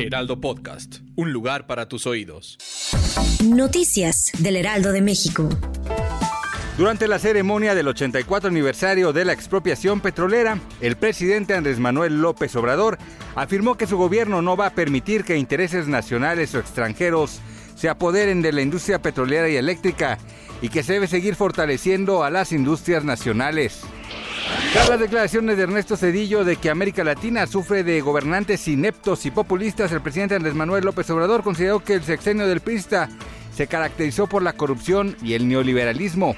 Heraldo Podcast, un lugar para tus oídos. Noticias del Heraldo de México. Durante la ceremonia del 84 aniversario de la expropiación petrolera, el presidente Andrés Manuel López Obrador afirmó que su gobierno no va a permitir que intereses nacionales o extranjeros se apoderen de la industria petrolera y eléctrica y que se debe seguir fortaleciendo a las industrias nacionales. Tras las declaraciones de Ernesto Cedillo de que América Latina sufre de gobernantes ineptos y populistas, el presidente Andrés Manuel López Obrador consideró que el sexenio del PRISTA se caracterizó por la corrupción y el neoliberalismo.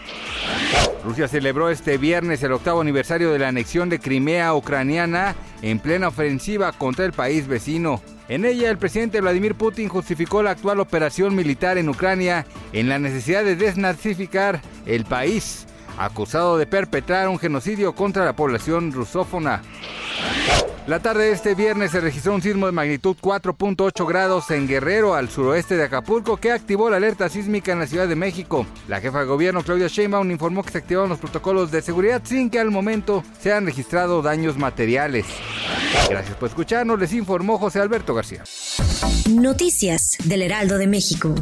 Rusia celebró este viernes el octavo aniversario de la anexión de Crimea ucraniana en plena ofensiva contra el país vecino. En ella, el presidente Vladimir Putin justificó la actual operación militar en Ucrania en la necesidad de desnazificar el país, acusado de perpetrar un genocidio contra la población rusófona. La tarde de este viernes se registró un sismo de magnitud 4.8 grados en Guerrero, al suroeste de Acapulco, que activó la alerta sísmica en la Ciudad de México. La jefa de gobierno, Claudia Sheinbaum, informó que se activaron los protocolos de seguridad sin que al momento se han registrado daños materiales. Gracias por escucharnos, les informó José Alberto García. Noticias del Heraldo de México.